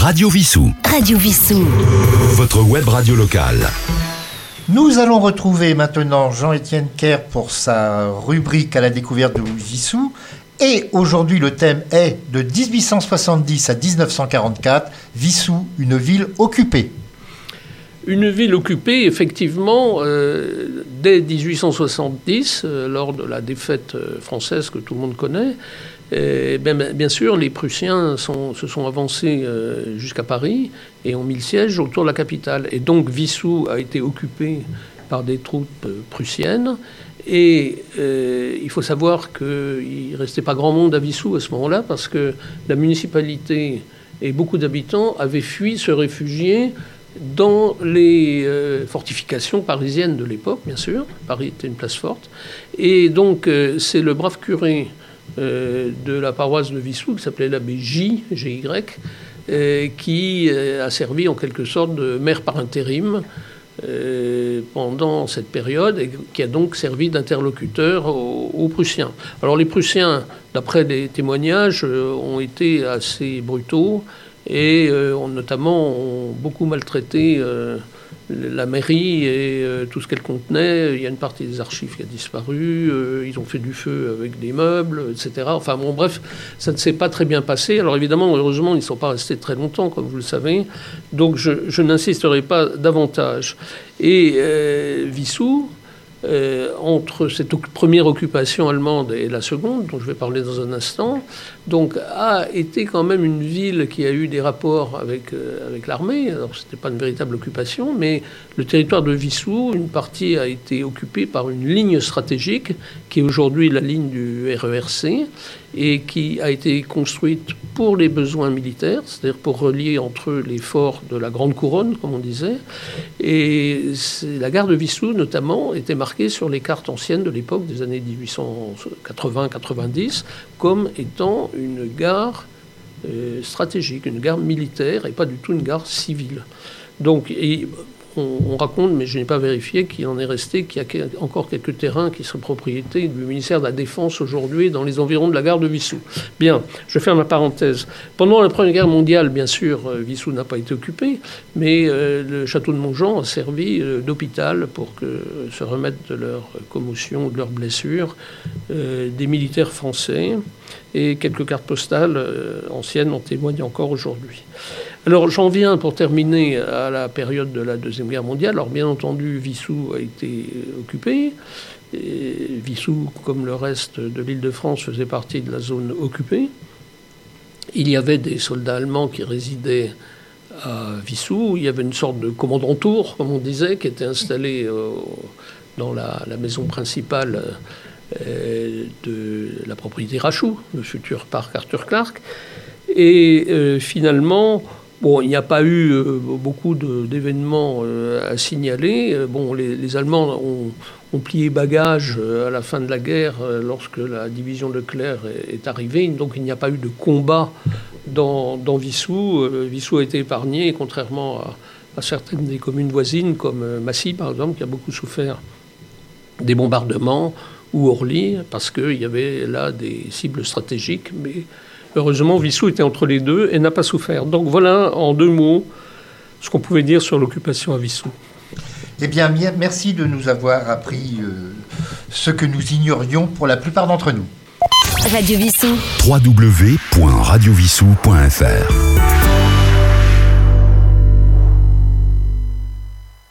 Radio Vissou. Radio Vissou. Votre web radio locale. Nous allons retrouver maintenant Jean-Étienne Kerr pour sa rubrique à la découverte de Vissou. Et aujourd'hui, le thème est de 1870 à 1944, Vissou, une ville occupée. Une ville occupée, effectivement, euh, dès 1870, euh, lors de la défaite euh, française que tout le monde connaît. Ben, bien, sûr, les Prussiens se sont avancés jusqu'à Paris et ont mis le siège autour de la capitale. Et donc Vissou a été occupé par des troupes prussiennes. Et il faut savoir qu'il ne restait pas grand monde à Vissou à ce moment-là parce que la municipalité et beaucoup d'habitants avaient fui se réfugier dans les euh, fortifications parisiennes de l'époque, bien sûr. Paris était une place forte. Et donc, euh, c'est le brave curé euh, de la paroisse de Vissou, qui s'appelait l'abbé J, G-Y, qui a servi en quelque sorte de maire par intérim pendant cette période et qui a donc servi d'interlocuteur aux, aux, Prussiens. Alors, les Prussiens, d'après les témoignages, ont été assez brutaux et euh, ont notamment ont beaucoup maltraité euh, la mairie et euh, tout ce qu'elle contenait. Il y a une partie des archives qui a disparu. ils ont fait du feu avec des meubles, etc. Enfin bon, bref, ça ne s'est pas très bien passé. Alors évidemment, heureusement, ils ne sont pas restés très longtemps, comme vous le savez. Donc je, je n'insisterai pas davantage. Et Vissou, euh, entre cette première occupation allemande et la seconde, dont je vais parler dans un instant, donc a été quand même une ville qui a eu des rapports avec, euh, avec l'armée. Alors ce n'était pas une véritable occupation, mais le territoire de Vissou, une partie a été occupée par une ligne stratégique qui est aujourd'hui la ligne du RERC et qui a été construite pour les besoins militaires, c'est-à-dire pour relier entre eux les forts de la Grande Couronne, comme on disait. Et la gare de Vissou, notamment, était marquée sur les cartes anciennes de l'époque des années 1880-90 comme étant une gare euh, stratégique, une gare militaire et pas du tout une gare civile. Donc, on, raconte, mais je n'ai pas vérifié, qu'il en est resté, qu'il y a encore quelques terrains qui sont propriété du ministère de la Défense aujourd'hui dans les environs de la gare de Vissou. Bien, je ferme ma parenthèse. Pendant la Première Guerre mondiale, bien sûr, euh, Vissou n'a pas été occupé, mais euh, le château de Montjean a servi euh, d'hôpital pour que, se remettre de leur commotion, de leurs blessures, des militaires français. Et quelques cartes postales anciennes en témoignent encore aujourd'hui. Alors j'en viens pour terminer à la période de la Deuxième Guerre mondiale. Alors bien entendu, Vissou a été occupé. Vissou, comme le reste de l'île de France, faisait partie de la zone occupée. Il y avait des soldats allemands qui résidaient à Vissou. Il y avait une sorte de commandant tour, comme on disait, qui était installé euh, dans la, maison principale euh, de la propriété Rachou, le futur parc Arthur Clark. Et euh, finalement, Bon, il n'y a pas eu euh, beaucoup d'événements euh, à signaler. Euh, bon, les, Allemands ont, plié bagages à la fin de la guerre lorsque la division Leclerc est, est arrivée. Donc il n'y a pas eu de combat dans, dans Vissou. Vissou a été épargné, contrairement à, certaines des communes voisines, comme Massy par exemple, qui a beaucoup souffert des bombardements, ou Orly, parce qu'il y avait là des cibles stratégiques. Mais Heureusement, Vissou était entre les deux et n'a pas souffert. Donc voilà, en deux mots, ce qu'on pouvait dire sur l'occupation à Vissou. Eh bien, merci de nous avoir appris euh, ce que nous ignorions pour la plupart d'entre nous. Radio Vissou. www.radiovissou.fr